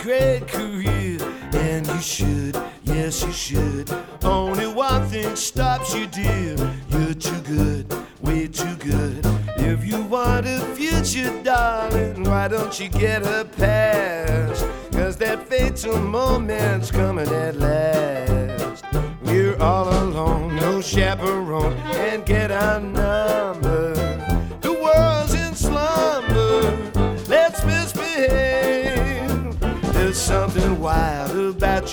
great career, and you should, yes, you should. Only one thing stops you, dear. You're too good, way too good. If you want a future, darling, why don't you get a pass? Cause that fatal moment's coming at last. We're all alone, no chaperone, and get our number.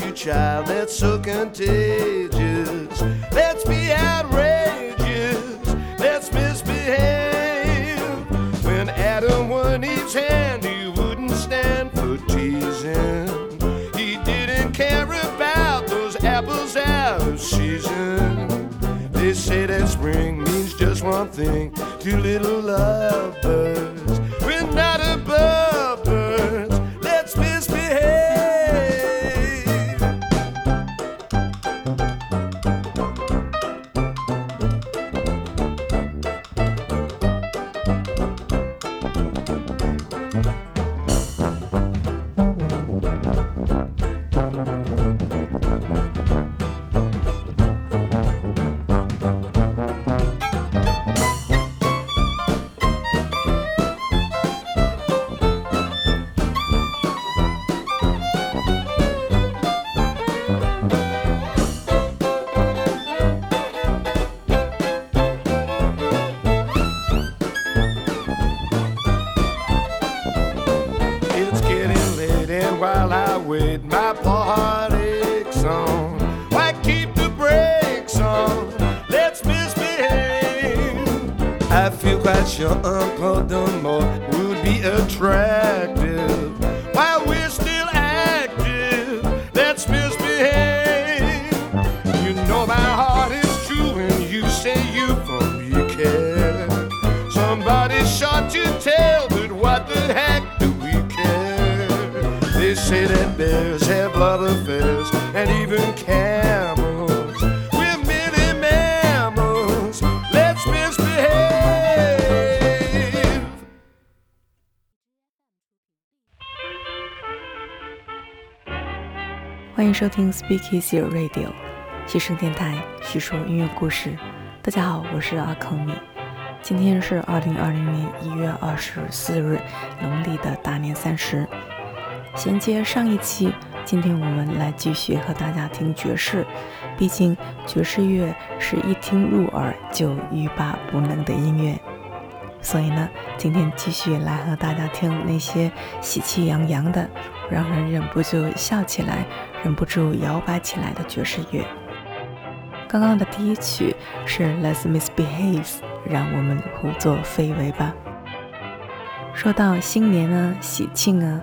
You, child, that's so contagious. Let's be outrageous, let's misbehave. When Adam won Eve's hand, he wouldn't stand for teasing. He didn't care about those apples out of season. They say that spring means just one thing to little lovebirds. Somebody's shot to tell, but what the heck do we care? They say that bears have love affairs and even camels. We're merely mammals. Let's misbehave. 欢迎收听 Speak Easy Radio，西声电台，叙说音乐故事。大家好，我是阿康米。 今天是二零二零年一月二十四日，农历的大年三十。衔接上一期，今天我们来继续和大家听爵士。毕竟爵士乐是一听入耳就欲罢不能的音乐，所以呢，今天继续来和大家听那些喜气洋洋的，让人忍不住笑起来、忍不住摇摆起来的爵士乐。刚刚的第一曲是 Let's Misbehave，让我们胡作非为吧。说到新年啊、喜庆啊，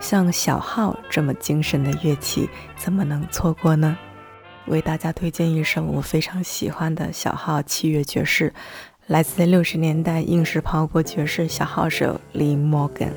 像小号这么精神的乐器，怎么能错过呢？为大家推荐一首我非常喜欢的小号器乐爵士，来自六十年代硬式抛锅爵士小号手 Lee Morgan。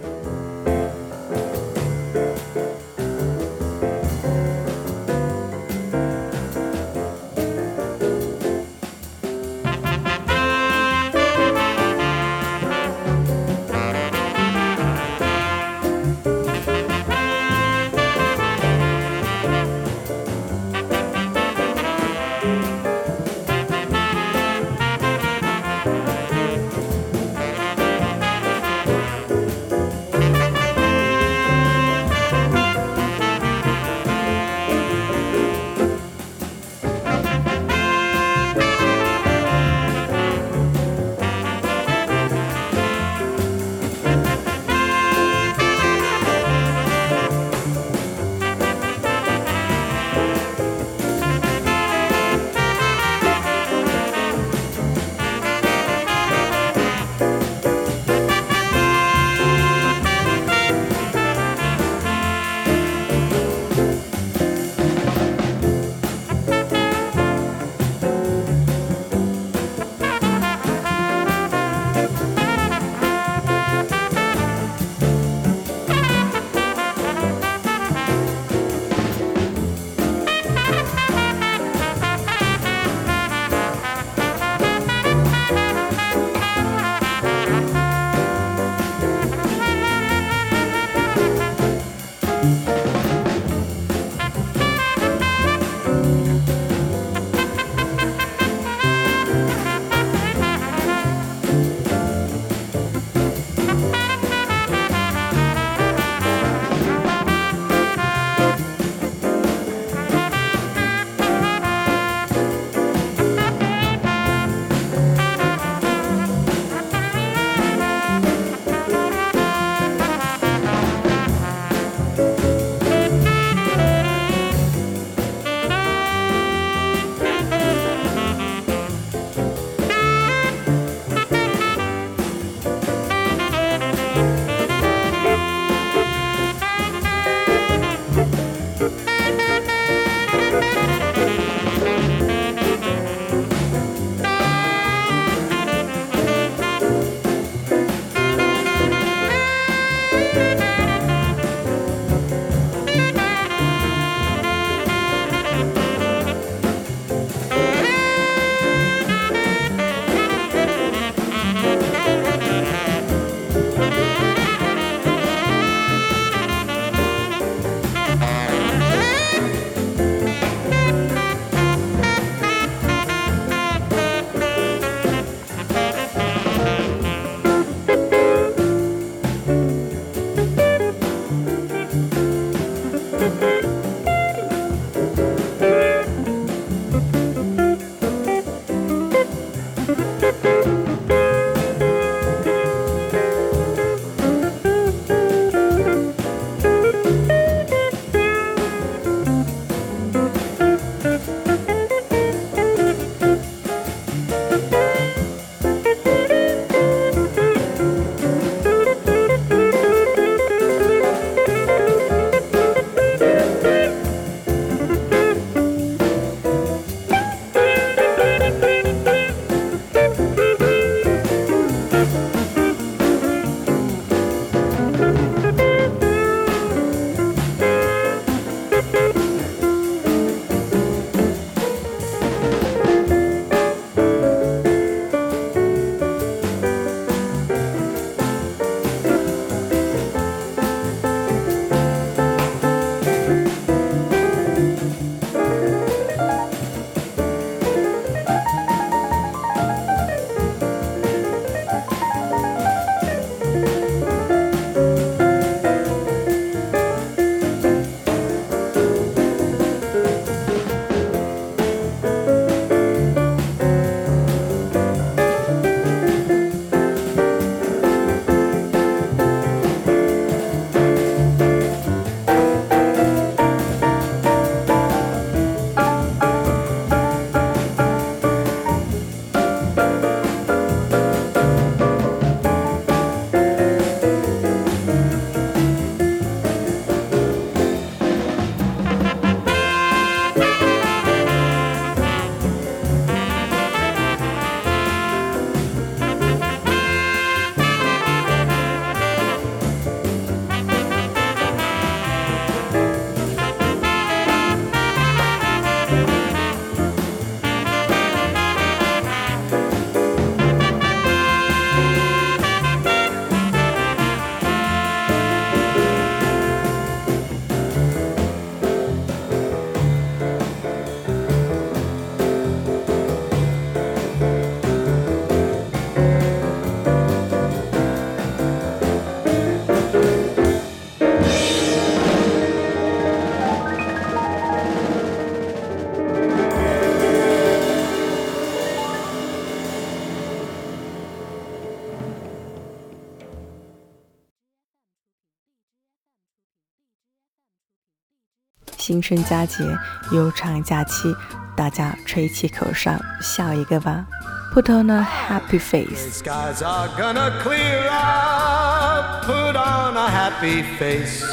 新春佳节，悠长假期，大家吹起口哨，笑一个吧。Put on a happy face. The Skies are gonna clear up. Put on a happy face.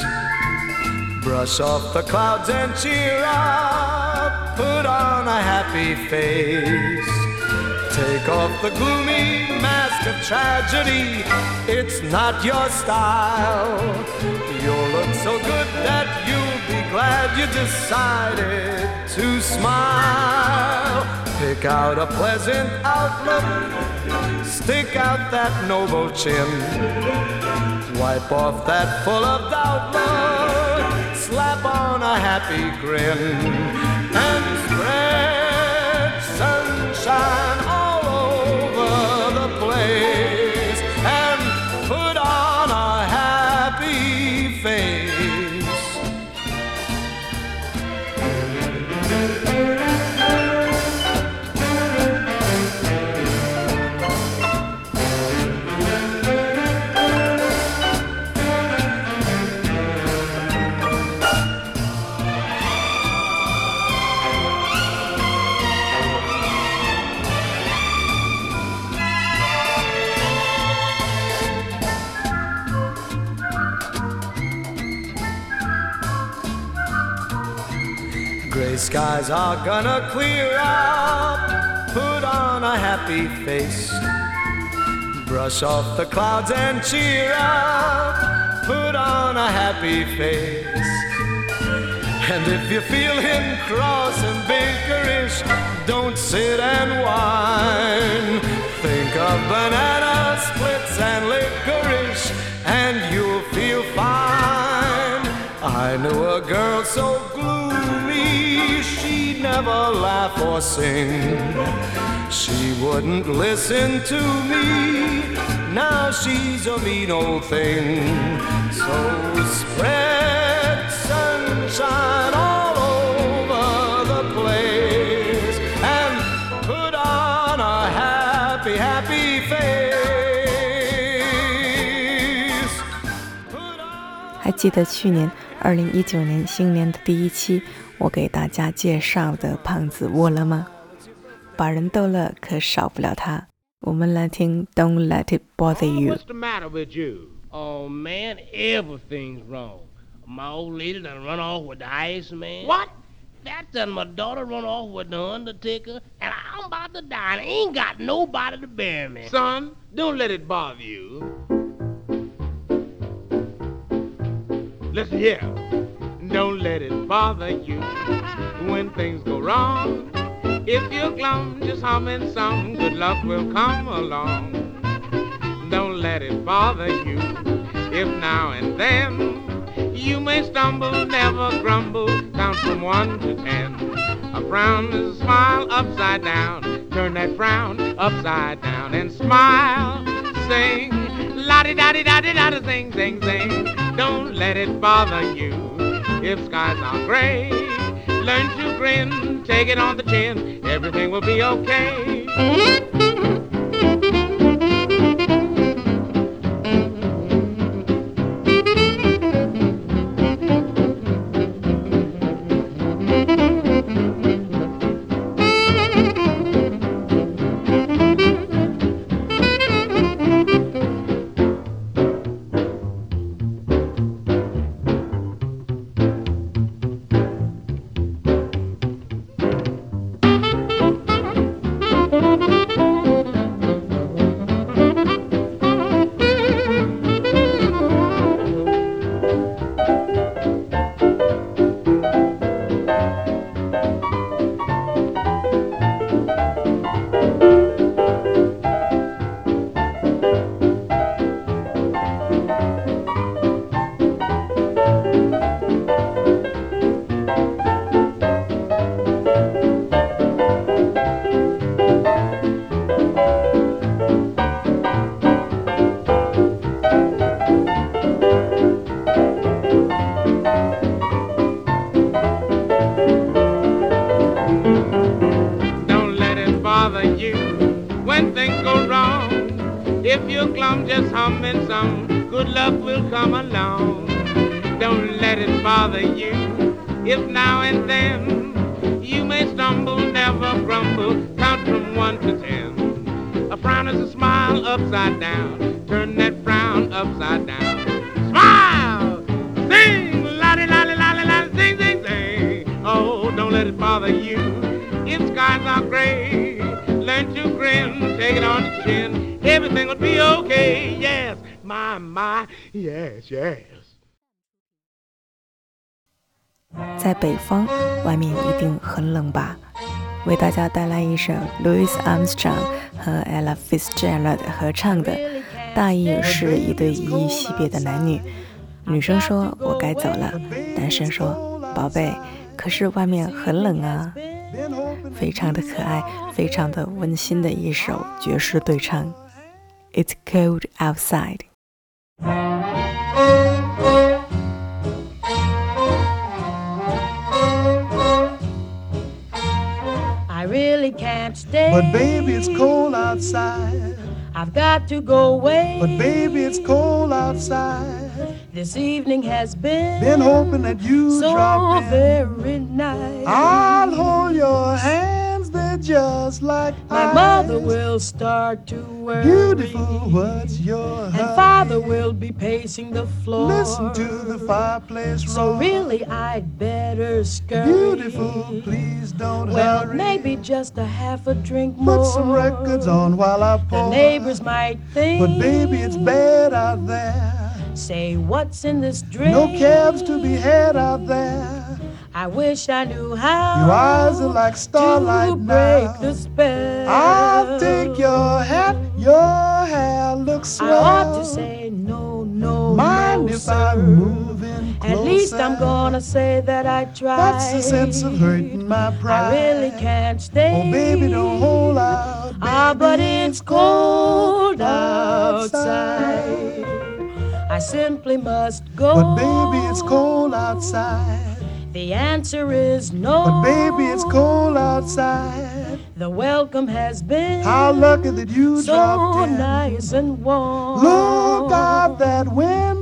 Brush off the clouds and cheer up. Put on a happy face. Take off the gloomy mask of tragedy. It's not your style. You'll look so good that you'll be glad you decided to smile. Pick out a pleasant outlook, stick out that noble chin, wipe off that full of doubt look, slap on a happy grin, and spread sunshine are gonna clear up. Put on a happy face. Brush off the clouds and cheer up. Put on a happy face. And if you feel him cross and bickerish, don't sit and whine. Think of banana splits and licorice, and you'll feel fine. I knew a girl so gloomy, she'd never laugh or sing. She wouldn't listen to me. Now she's a mean old thing. So spread sunshine all over the place and put on a happy, happy face. Put on 还记得去年 二零一九年新年的第一期，我给大家介绍的胖子沃了吗？把人逗乐，可少不了他。我们来听《Don't Let It Bother You What's》。the matter with you? Oh man, everything's wrong. My old lady done run off with the ice man. What? That done my daughter run off with the undertaker, and I'm about to die and ain't got nobody to bury me. Son, don't let it bother you. Listen here. Don't let it bother you when things go wrong. If you're glum, just humming some good luck will come along. Don't let it bother you if now and then you may stumble, never grumble, count from one to ten. A frown is a smile upside down. Turn that frown upside down and smile. Sing, la di da di da di da da, sing, sing, sing. Don't let it bother you if skies are gray. Learn to grin, take it on the chin. Everything will be okay. If you're glum, just humming some good luck will come along. Don't let it bother you If now and then you may stumble, never grumble, count from one to ten. A frown is a smile upside down. Turn that frown upside down. Smile! Sing! Lottie, lottie, lottie, lottie, sing, sing, sing. Oh, don't let it bother you. If skies are gray, learn to grin, take it on the chin. Everything will be okay, yes. My, my, yes, yes. 在北方，外面一定很冷吧？为大家带来一首 Louis Armstrong 和 Ella Fitzgerald 合唱的，大意是一对依依惜别的男女。女生说：“我该走了。”男生说：“宝贝，可是外面很冷啊。”非常的可爱，非常的温馨的一首爵士对唱。It's cold outside. I really can't stay. But baby, it's cold outside. I've got to go away. But baby, it's cold outside. This evening has been been hoping that you so drop in. very nice. I'll hold your hands, they're just like my ice. mother will start to worry. Beautiful, what's your and hurry? father will be pacing the floor. Listen to the fireplace roar. So really, I'd better scurry. Beautiful, please don't Well, hurry. maybe just a half a drink more. Put some records on while I pour. The neighbors might think. But baby, it's bad out there. Say what's in this drink? No cabs to be had out there. I wish I knew how. Your eyes are like starlight to break now. the spell. I'll take your hat, your hair looks I ought to say no, no, Mind no, if sir. I move in closer? At least I'm gonna say that I tried. That's the sense of hurting my pride. I really can't stay. Oh, baby, don't hold out. Ah, but it's cold outside. outside. I simply must go. But baby, it's cold outside. The answer is no. But baby, it's cold outside. The welcome has been How lucky that you so dropped in. nice and warm. Look out that window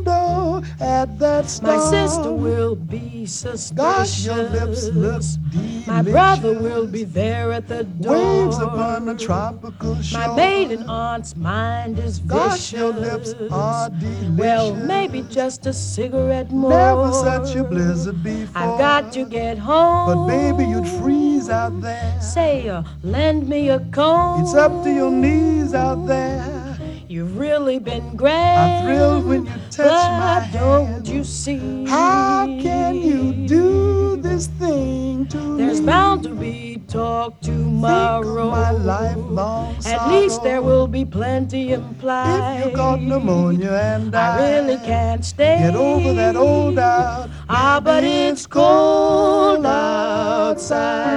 at that star. My sister will be suspicious. Gosh, your lips look delicious. My brother will be there at the door. Waves upon a tropical shore. My maiden aunt's mind is vicious. Gosh, your lips are delicious. Well, maybe just a cigarette more. Never such a blizzard before. I've got to get home. But baby, you'd freeze out there. Say, uh, lend me a comb. It's up to your knees out there. You've really been great. I thrill when you touch my don't hand. you see? How can you do this thing to me? There's me? bound to be talk tomorrow. my lifelong At least there will be plenty implied. If you got pneumonia and I, I really can't stay. get over that old doubt. Ah, but it's cold outside.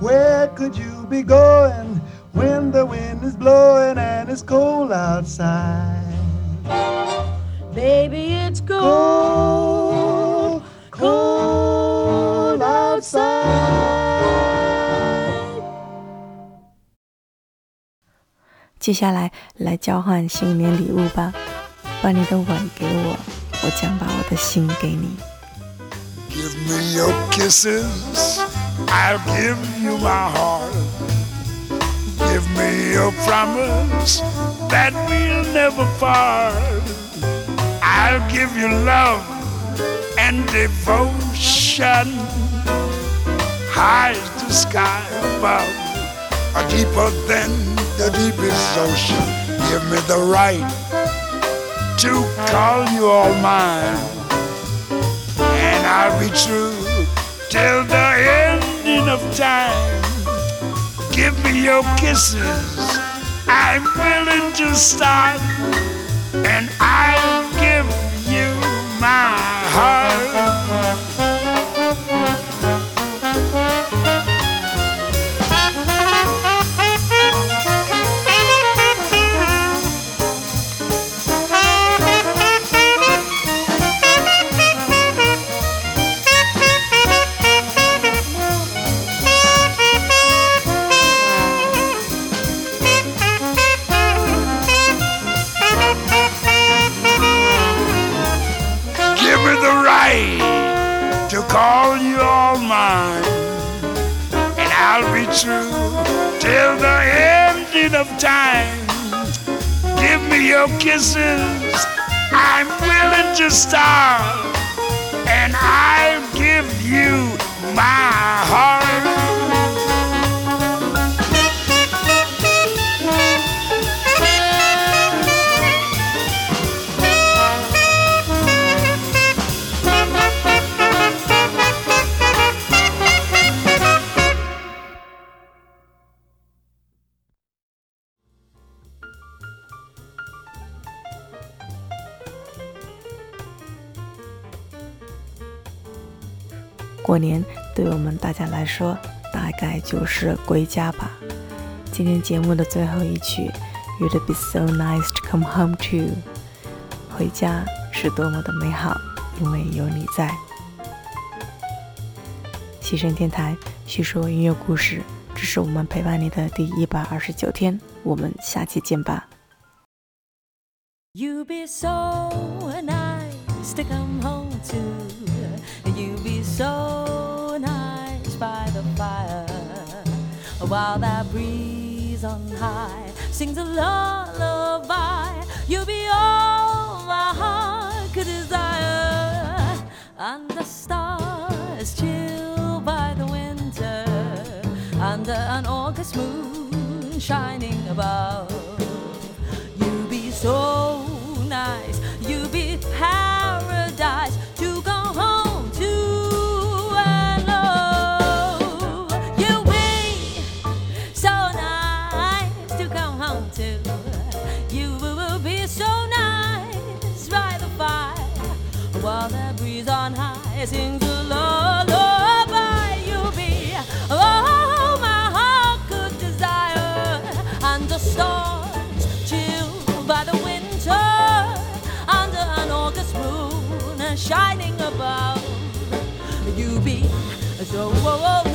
Where could you be going when the wind is blowing and it's cold outside? Baby, it's cold, Cold, cold outside. 接下来来交换新年礼物吧，把你的吻给我，我将把我的心给你。 Give me your kisses, I'll give you my heart. Give me your promise that we'll never part. I'll give you love and devotion. High as the sky above, or deeper than the deepest ocean. Give me the right to call you all mine and I'll be true till the ending of time. Give me your kisses, I'm willing to start, and I'll your kisses, I'm willing to starve, and I'll give you my heart. “过年对我们大家来说，大概就是归家吧。今天节目的最后一曲，You'd be so nice to come home to。回家是多么的美好，因为有你在。西声电台叙说音乐故事，这是我们陪伴你的第一百二十九天，我们下期见吧。You be so to come home to. You be so nice by the fire. While that breeze on high sings a lullaby. You be all my heart could desire. And the stars chill by the winter. Under an August moon shining above. Lullaby. You be all my heart could desire, stars chill by the winter under an August moon shining above. You be so nice, you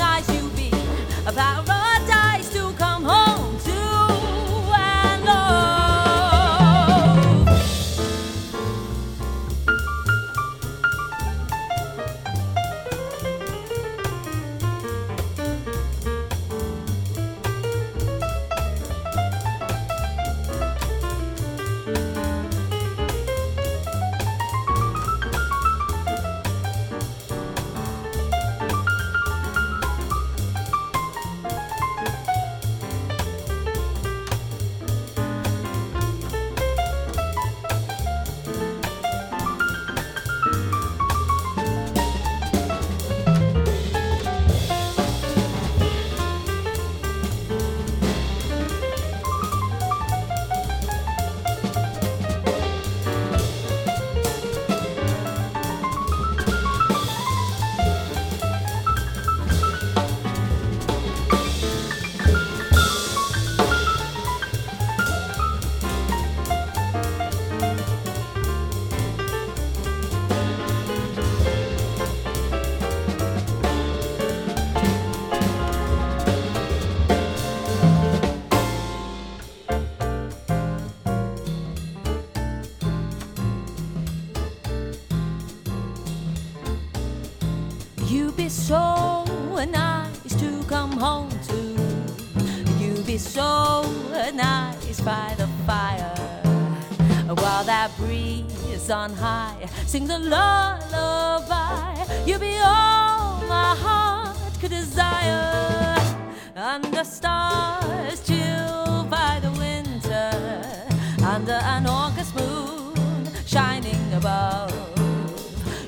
While that breeze on high sings a lullaby, you'll be all my heart could desire. Under stars chilled by the winter, under an August moon shining above,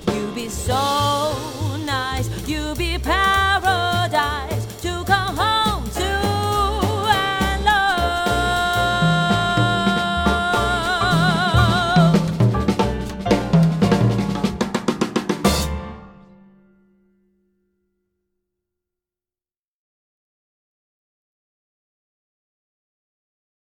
you'll be so.